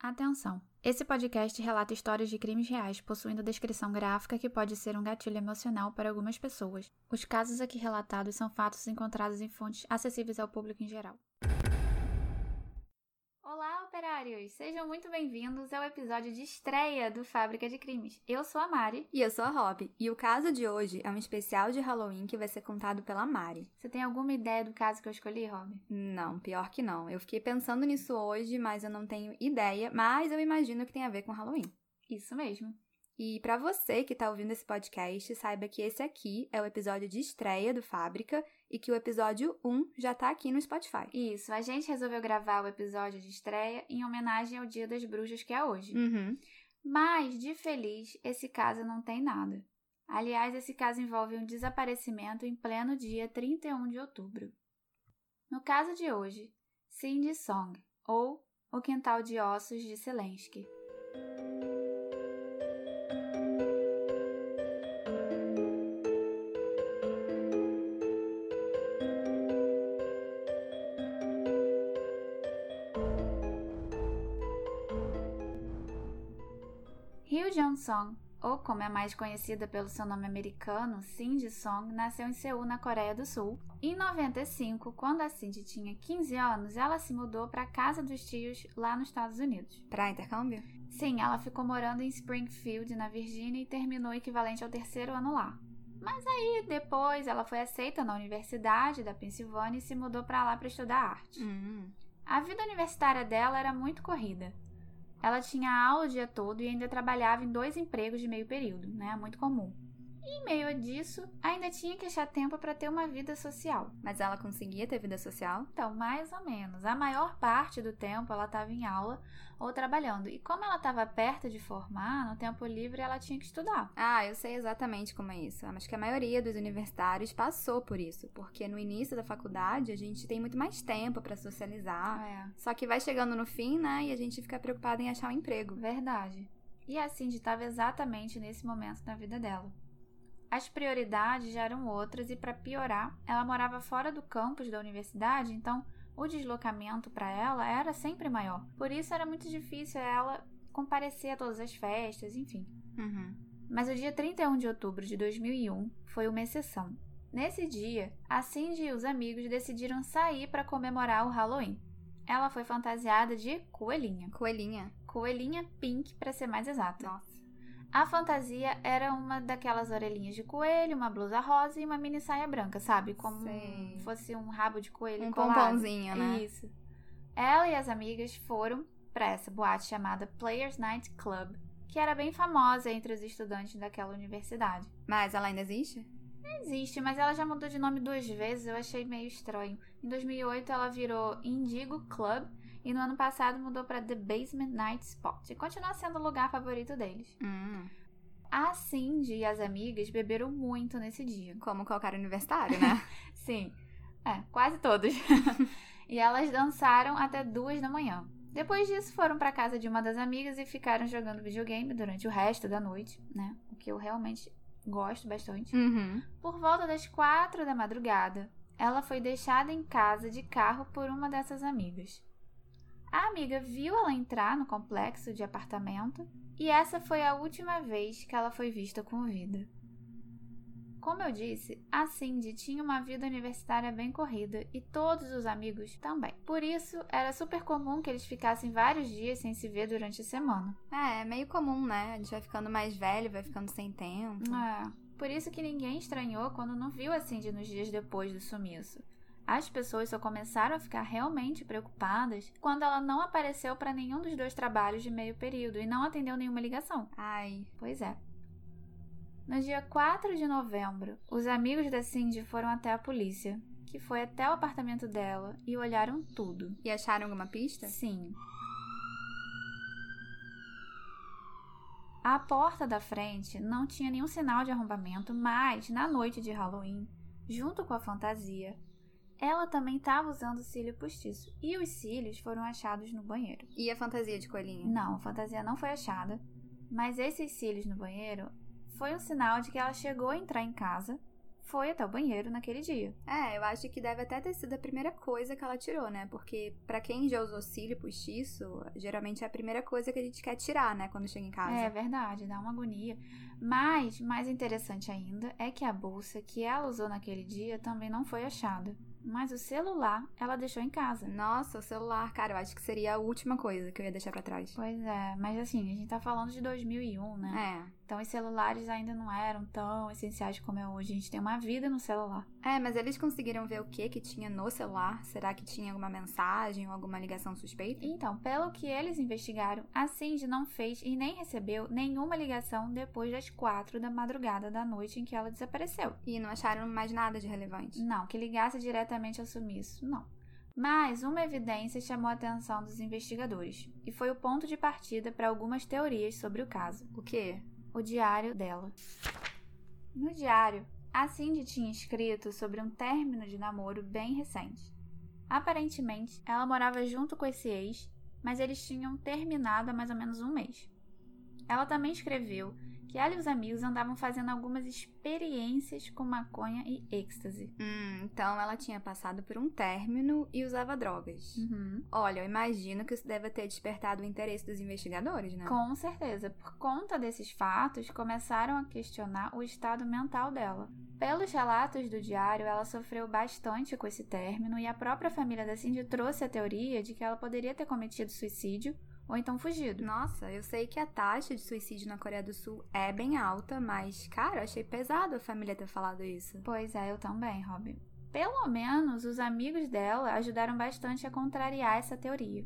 Atenção! Esse podcast relata histórias de crimes reais, possuindo descrição gráfica que pode ser um gatilho emocional para algumas pessoas. Os casos aqui relatados são fatos encontrados em fontes acessíveis ao público em geral. Olá, operários! Sejam muito bem-vindos ao episódio de estreia do Fábrica de Crimes. Eu sou a Mari. E eu sou a Rob. E o caso de hoje é um especial de Halloween que vai ser contado pela Mari. Você tem alguma ideia do caso que eu escolhi, Rob? Não, pior que não. Eu fiquei pensando nisso hoje, mas eu não tenho ideia. Mas eu imagino que tem a ver com Halloween. Isso mesmo. E para você que está ouvindo esse podcast, saiba que esse aqui é o episódio de estreia do Fábrica e que o episódio 1 já tá aqui no Spotify. Isso, a gente resolveu gravar o episódio de estreia em homenagem ao Dia das Bruxas, que é hoje. Uhum. Mas, de feliz, esse caso não tem nada. Aliás, esse caso envolve um desaparecimento em pleno dia 31 de outubro. No caso de hoje, Cindy Song, ou O Quintal de Ossos de Zelensky. Jong-song, ou como é mais conhecida pelo seu nome americano, Cindy Song, nasceu em Seul, na Coreia do Sul. Em 95, quando a Cindy tinha 15 anos, ela se mudou para a casa dos tios lá nos Estados Unidos. Para intercâmbio? Sim, ela ficou morando em Springfield, na Virgínia, e terminou o equivalente ao terceiro ano lá. Mas aí, depois, ela foi aceita na Universidade da Pensilvânia e se mudou para lá para estudar arte. Hum. A vida universitária dela era muito corrida. Ela tinha aula o dia todo e ainda trabalhava em dois empregos de meio período, né? Muito comum. E em meio a disso, ainda tinha que achar tempo para ter uma vida social. Mas ela conseguia ter vida social? Então, mais ou menos. A maior parte do tempo ela estava em aula ou trabalhando. E como ela estava perto de formar, no tempo livre ela tinha que estudar. Ah, eu sei exatamente como é isso. Acho que a maioria dos universitários passou por isso, porque no início da faculdade a gente tem muito mais tempo para socializar. É, Só que vai chegando no fim, né, e a gente fica preocupada em achar um emprego. verdade. E a Cindy estava exatamente nesse momento na vida dela. As prioridades já eram outras e, para piorar, ela morava fora do campus da universidade, então o deslocamento para ela era sempre maior. Por isso era muito difícil ela comparecer a todas as festas, enfim. Uhum. Mas o dia 31 de outubro de 2001 foi uma exceção. Nesse dia, a Cindy e os amigos decidiram sair para comemorar o Halloween. Ela foi fantasiada de coelhinha. Coelhinha. Coelhinha pink, para ser mais exata. Nossa. A fantasia era uma daquelas orelhinhas de coelho, uma blusa rosa e uma mini saia branca, sabe? Como Sei. fosse um rabo de coelho Um colado. pomponzinho, né? Isso. Ela e as amigas foram para essa boate chamada Players Night Club, que era bem famosa entre os estudantes daquela universidade. Mas ela ainda existe? Existe, mas ela já mudou de nome duas vezes, eu achei meio estranho. Em 2008 ela virou Indigo Club e no ano passado mudou para The Basement Night Spot e continua sendo o lugar favorito deles. Hum. A Cindy e as amigas beberam muito nesse dia. Como qualquer universitário, né? Sim, é, quase todos. e elas dançaram até duas da manhã. Depois disso, foram para casa de uma das amigas e ficaram jogando videogame durante o resto da noite, né? O que eu realmente gosto bastante. uhum. Por volta das quatro da madrugada, ela foi deixada em casa de carro por uma dessas amigas. A amiga viu ela entrar no complexo de apartamento e essa foi a última vez que ela foi vista com vida. Como eu disse, a Cindy tinha uma vida universitária bem corrida e todos os amigos também. Por isso, era super comum que eles ficassem vários dias sem se ver durante a semana. É, é meio comum, né? A gente vai ficando mais velho, vai ficando sem tempo. É, por isso que ninguém estranhou quando não viu a Cindy nos dias depois do sumiço. As pessoas só começaram a ficar realmente preocupadas quando ela não apareceu para nenhum dos dois trabalhos de meio período e não atendeu nenhuma ligação. Ai, Pois é. No dia 4 de novembro, os amigos da Cindy foram até a polícia, que foi até o apartamento dela e olharam tudo. e acharam alguma pista? Sim. A porta da frente não tinha nenhum sinal de arrombamento, mas na noite de Halloween, junto com a fantasia, ela também estava usando cílio postiço e os cílios foram achados no banheiro. E a fantasia de coelhinha? Não, a fantasia não foi achada, mas esses cílios no banheiro foi um sinal de que ela chegou a entrar em casa, foi até o banheiro naquele dia. É, eu acho que deve até ter sido a primeira coisa que ela tirou, né? Porque para quem já usou cílio postiço, geralmente é a primeira coisa que a gente quer tirar, né, quando chega em casa. É verdade, dá uma agonia. Mas, mais interessante ainda, é que a bolsa que ela usou naquele dia também não foi achada. Mas o celular ela deixou em casa. Nossa, o celular, cara, eu acho que seria a última coisa que eu ia deixar para trás. Pois é, mas assim, a gente tá falando de 2001, né? É. Então os celulares ainda não eram tão essenciais como é hoje. A gente tem uma vida no celular. É, mas eles conseguiram ver o que que tinha no celular? Será que tinha alguma mensagem ou alguma ligação suspeita? Então, pelo que eles investigaram, a Cindy não fez e nem recebeu nenhuma ligação depois das quatro da madrugada da noite em que ela desapareceu. E não acharam mais nada de relevante? Não, que ligasse diretamente ao sumiço, não. Mas uma evidência chamou a atenção dos investigadores e foi o ponto de partida para algumas teorias sobre o caso. O quê? O diário dela. No diário, a Cindy tinha escrito sobre um término de namoro bem recente. Aparentemente, ela morava junto com esse ex, mas eles tinham terminado há mais ou menos um mês. Ela também escreveu que ela e os amigos andavam fazendo algumas experiências com maconha e êxtase. Hum, então ela tinha passado por um término e usava drogas. Uhum. Olha, eu imagino que isso deve ter despertado o interesse dos investigadores, né? Com certeza. Por conta desses fatos, começaram a questionar o estado mental dela. Pelos relatos do diário, ela sofreu bastante com esse término e a própria família da Cindy trouxe a teoria de que ela poderia ter cometido suicídio ou então fugido. Nossa, eu sei que a taxa de suicídio na Coreia do Sul é bem alta, mas, cara, achei pesado a família ter falado isso. Pois é, eu também, Robin. Pelo menos os amigos dela ajudaram bastante a contrariar essa teoria.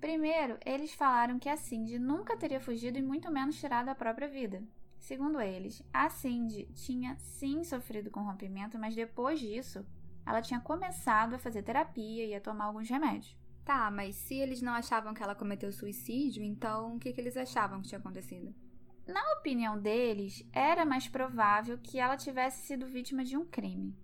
Primeiro, eles falaram que a Cindy nunca teria fugido e muito menos tirado a própria vida. Segundo eles, a Cindy tinha sim sofrido com rompimento, mas depois disso, ela tinha começado a fazer terapia e a tomar alguns remédios. Tá, mas se eles não achavam que ela cometeu suicídio, então o que, que eles achavam que tinha acontecido? Na opinião deles, era mais provável que ela tivesse sido vítima de um crime.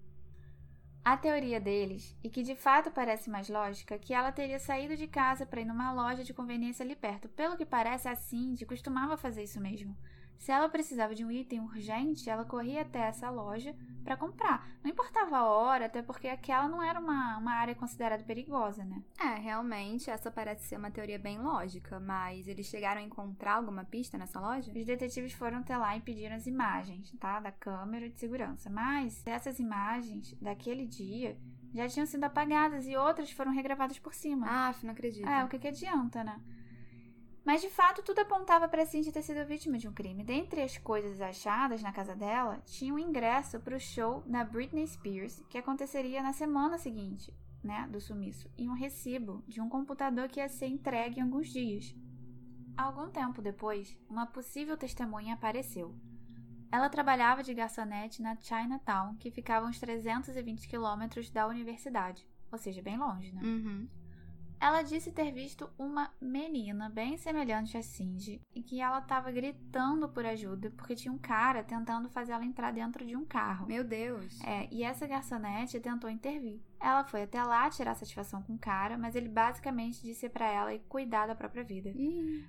A teoria deles, e que de fato parece mais lógica, é que ela teria saído de casa para ir numa loja de conveniência ali perto. Pelo que parece, a Cindy costumava fazer isso mesmo. Se ela precisava de um item urgente, ela corria até essa loja para comprar. Não importava a hora, até porque aquela não era uma, uma área considerada perigosa, né? É, realmente, essa parece ser uma teoria bem lógica, mas eles chegaram a encontrar alguma pista nessa loja? Os detetives foram até lá e pediram as imagens, tá? Da câmera de segurança. Mas essas imagens daquele dia já tinham sido apagadas e outras foram regravadas por cima. Ah, não acredito. É, o que, que adianta, né? Mas de fato tudo apontava para Cindy ter sido vítima de um crime. Dentre as coisas achadas na casa dela, tinha um ingresso para o show da Britney Spears, que aconteceria na semana seguinte, né, do sumiço, e um recibo de um computador que ia ser entregue em alguns dias. Algum tempo depois, uma possível testemunha apareceu. Ela trabalhava de garçonete na Chinatown, que ficava uns 320 quilômetros da universidade, ou seja, bem longe, né? Uhum. Ela disse ter visto uma menina bem semelhante a Cindy e que ela estava gritando por ajuda porque tinha um cara tentando fazer ela entrar dentro de um carro. Meu Deus. É, e essa garçonete tentou intervir. Ela foi até lá tirar satisfação com o cara, mas ele basicamente disse para ela ir cuidar da própria vida.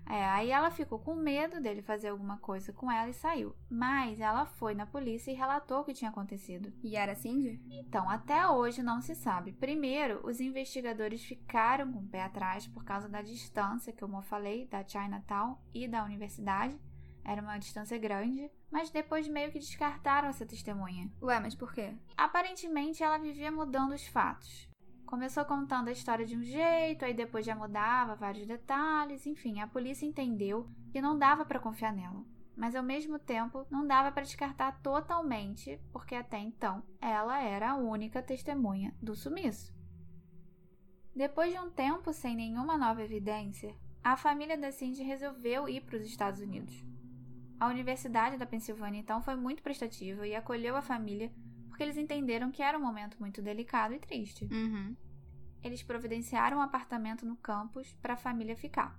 É, aí ela ficou com medo dele fazer alguma coisa com ela e saiu. Mas ela foi na polícia e relatou o que tinha acontecido. E era Cindy? Então, até hoje não se sabe. Primeiro, os investigadores ficaram com o pé atrás por causa da distância que eu falei da Chinatown e da universidade. Era uma distância grande, mas depois meio que descartaram essa testemunha. Ué, mas por quê? Aparentemente, ela vivia mudando os fatos. Começou contando a história de um jeito, aí depois já mudava vários detalhes, enfim, a polícia entendeu que não dava para confiar nela. Mas ao mesmo tempo, não dava para descartar totalmente, porque até então ela era a única testemunha do sumiço. Depois de um tempo sem nenhuma nova evidência, a família da Cindy resolveu ir para os Estados Unidos. A Universidade da Pensilvânia então foi muito prestativa e acolheu a família porque eles entenderam que era um momento muito delicado e triste. Uhum. Eles providenciaram um apartamento no campus para a família ficar.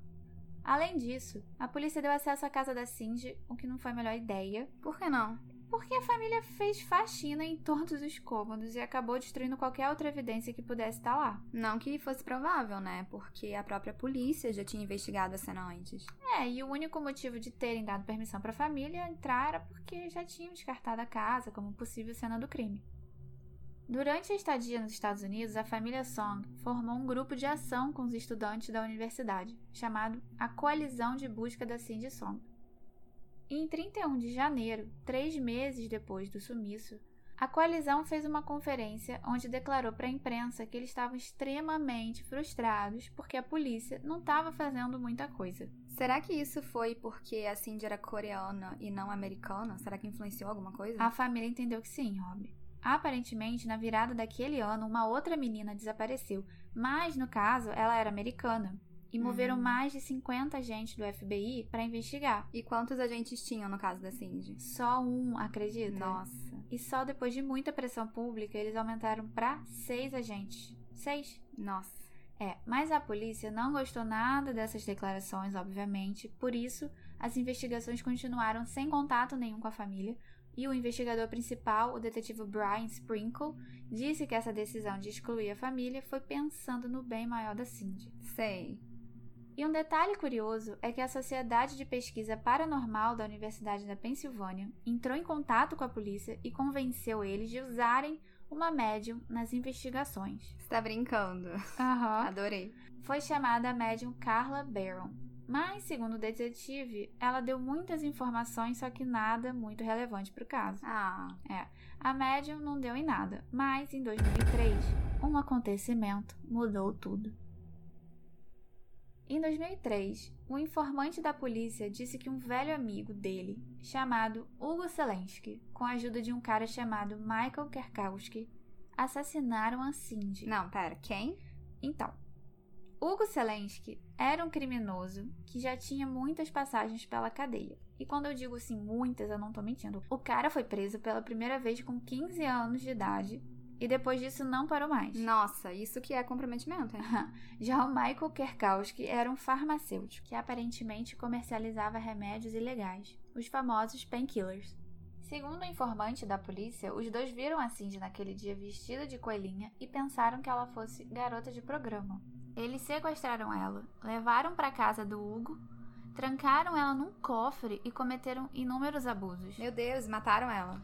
Além disso, a polícia deu acesso à casa da Cindy, o que não foi a melhor ideia. Por que não? Porque a família fez faxina em todos os cômodos e acabou destruindo qualquer outra evidência que pudesse estar lá. Não que fosse provável, né? Porque a própria polícia já tinha investigado a cena antes. É, e o único motivo de terem dado permissão para a família entrar era porque já tinham descartado a casa como possível cena do crime. Durante a estadia nos Estados Unidos, a família Song formou um grupo de ação com os estudantes da universidade, chamado a Coalizão de Busca da Cindy Song. E em 31 de janeiro, três meses depois do sumiço, a coalizão fez uma conferência onde declarou para a imprensa que eles estavam extremamente frustrados porque a polícia não estava fazendo muita coisa. Será que isso foi porque a Cindy era coreana e não americana? Será que influenciou alguma coisa? A família entendeu que sim, Rob. Aparentemente, na virada daquele ano, uma outra menina desapareceu, mas no caso ela era americana. E moveram Hum. mais de 50 agentes do FBI para investigar. E quantos agentes tinham no caso da Cindy? Só um, acredita? Nossa. E só depois de muita pressão pública eles aumentaram para seis agentes. Seis? Nossa. É, mas a polícia não gostou nada dessas declarações, obviamente, por isso as investigações continuaram sem contato nenhum com a família. E o investigador principal, o detetive Brian Sprinkle, disse que essa decisão de excluir a família foi pensando no bem maior da Cindy. Sei. E um detalhe curioso é que a Sociedade de Pesquisa Paranormal da Universidade da Pensilvânia entrou em contato com a polícia e convenceu eles de usarem uma médium nas investigações. Você tá brincando. Aham. Adorei. Foi chamada a médium Carla Barron. Mas, segundo o detetive, ela deu muitas informações, só que nada muito relevante para o caso. Ah. A médium não deu em nada, mas em 2003, um acontecimento mudou tudo. Em 2003, o informante da polícia disse que um velho amigo dele, chamado Hugo Selensky, com a ajuda de um cara chamado Michael Kerkowski, assassinaram a Cindy. Não, pera. Quem? Então, Hugo Selensky era um criminoso que já tinha muitas passagens pela cadeia. E quando eu digo assim muitas, eu não tô mentindo. O cara foi preso pela primeira vez com 15 anos de idade e depois disso não parou mais. Nossa, isso que é comprometimento, hein? Já o Michael Kerkowski era um farmacêutico que aparentemente comercializava remédios ilegais, os famosos painkillers. Segundo o informante da polícia, os dois viram a Cindy naquele dia vestida de coelhinha e pensaram que ela fosse garota de programa. Eles sequestraram ela, levaram para casa do Hugo, trancaram ela num cofre e cometeram inúmeros abusos. Meu Deus, mataram ela.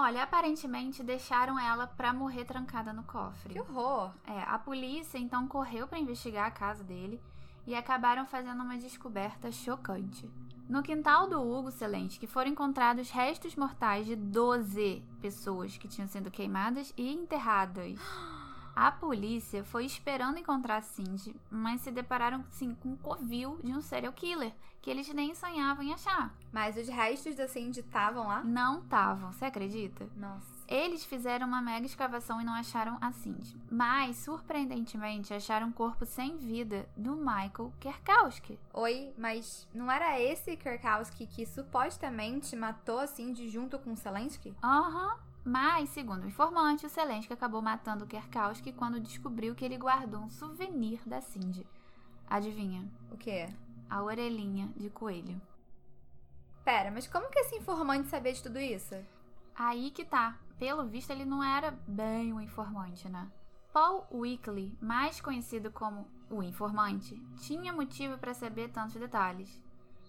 Olha, aparentemente deixaram ela pra morrer trancada no cofre. Que horror. É, a polícia então correu para investigar a casa dele e acabaram fazendo uma descoberta chocante. No quintal do Hugo Selensky foram encontrados restos mortais de 12 pessoas que tinham sido queimadas e enterradas. A polícia foi esperando encontrar Cindy, mas se depararam sim com um covil de um serial killer que eles nem sonhavam em achar. Mas os restos da Cindy estavam lá? Não estavam, você acredita? Nossa. Eles fizeram uma mega escavação e não acharam a Cindy. Mas, surpreendentemente, acharam um corpo sem vida do Michael Kerkowski. Oi, mas não era esse Kerkowski que supostamente matou a Cindy junto com o Selensky? Aham. Mas, segundo o informante, o Selensky acabou matando o Kerkowski quando descobriu que ele guardou um souvenir da Cindy. Adivinha? O quê? A orelhinha de coelho. Pera, mas como que esse informante sabia de tudo isso? Aí que tá. Pelo visto, ele não era bem o informante, né? Paul Weekly, mais conhecido como o informante, tinha motivo para saber tantos detalhes.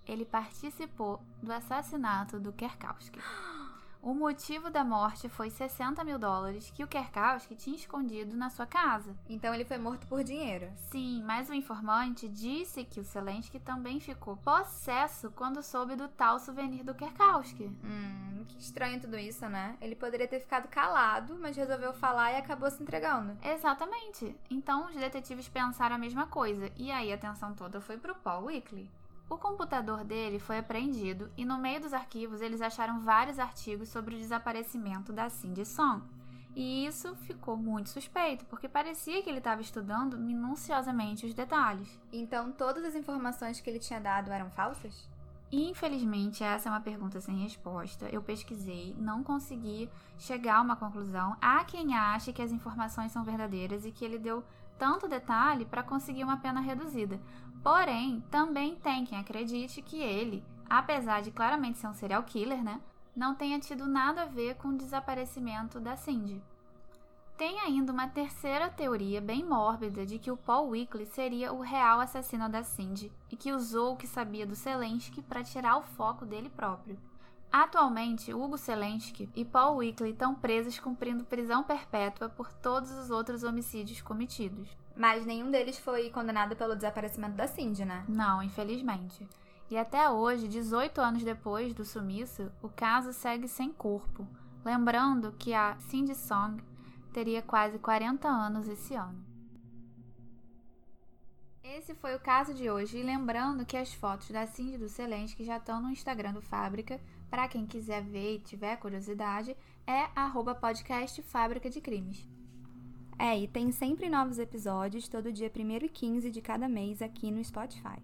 Ele participou do assassinato do Kerkowski. O motivo da morte foi 60 mil dólares que o Kerkowski tinha escondido na sua casa. Então ele foi morto por dinheiro. Sim, mas o informante disse que o Selensky também ficou possesso quando soube do tal souvenir do Kerkowski. Hum, que estranho tudo isso, né? Ele poderia ter ficado calado, mas resolveu falar e acabou se entregando. Exatamente. Então os detetives pensaram a mesma coisa, e aí a atenção toda foi pro Paul Weekly. O computador dele foi apreendido e no meio dos arquivos eles acharam vários artigos sobre o desaparecimento da Cindy Song. E isso ficou muito suspeito, porque parecia que ele estava estudando minuciosamente os detalhes. Então todas as informações que ele tinha dado eram falsas? Infelizmente, essa é uma pergunta sem resposta. Eu pesquisei, não consegui chegar a uma conclusão. Há quem ache que as informações são verdadeiras e que ele deu tanto detalhe para conseguir uma pena reduzida. Porém, também tem quem acredite que ele, apesar de claramente ser um serial killer, né, não tenha tido nada a ver com o desaparecimento da Cindy. Tem ainda uma terceira teoria bem mórbida de que o Paul Weekly seria o real assassino da Cindy e que usou o que sabia do Selensky para tirar o foco dele próprio. Atualmente, Hugo Selensky e Paul Weekly estão presos cumprindo prisão perpétua por todos os outros homicídios cometidos. Mas nenhum deles foi condenado pelo desaparecimento da Cindy, né? Não, infelizmente. E até hoje, 18 anos depois do sumiço, o caso segue sem corpo. Lembrando que a Cindy Song teria quase 40 anos esse ano. Esse foi o caso de hoje, e lembrando que as fotos da Cindy do Celeste já estão no Instagram do Fábrica, para quem quiser ver e tiver curiosidade, é arroba podcast Fábrica de Crimes. É, e tem sempre novos episódios, todo dia 1 e 15 de cada mês aqui no Spotify.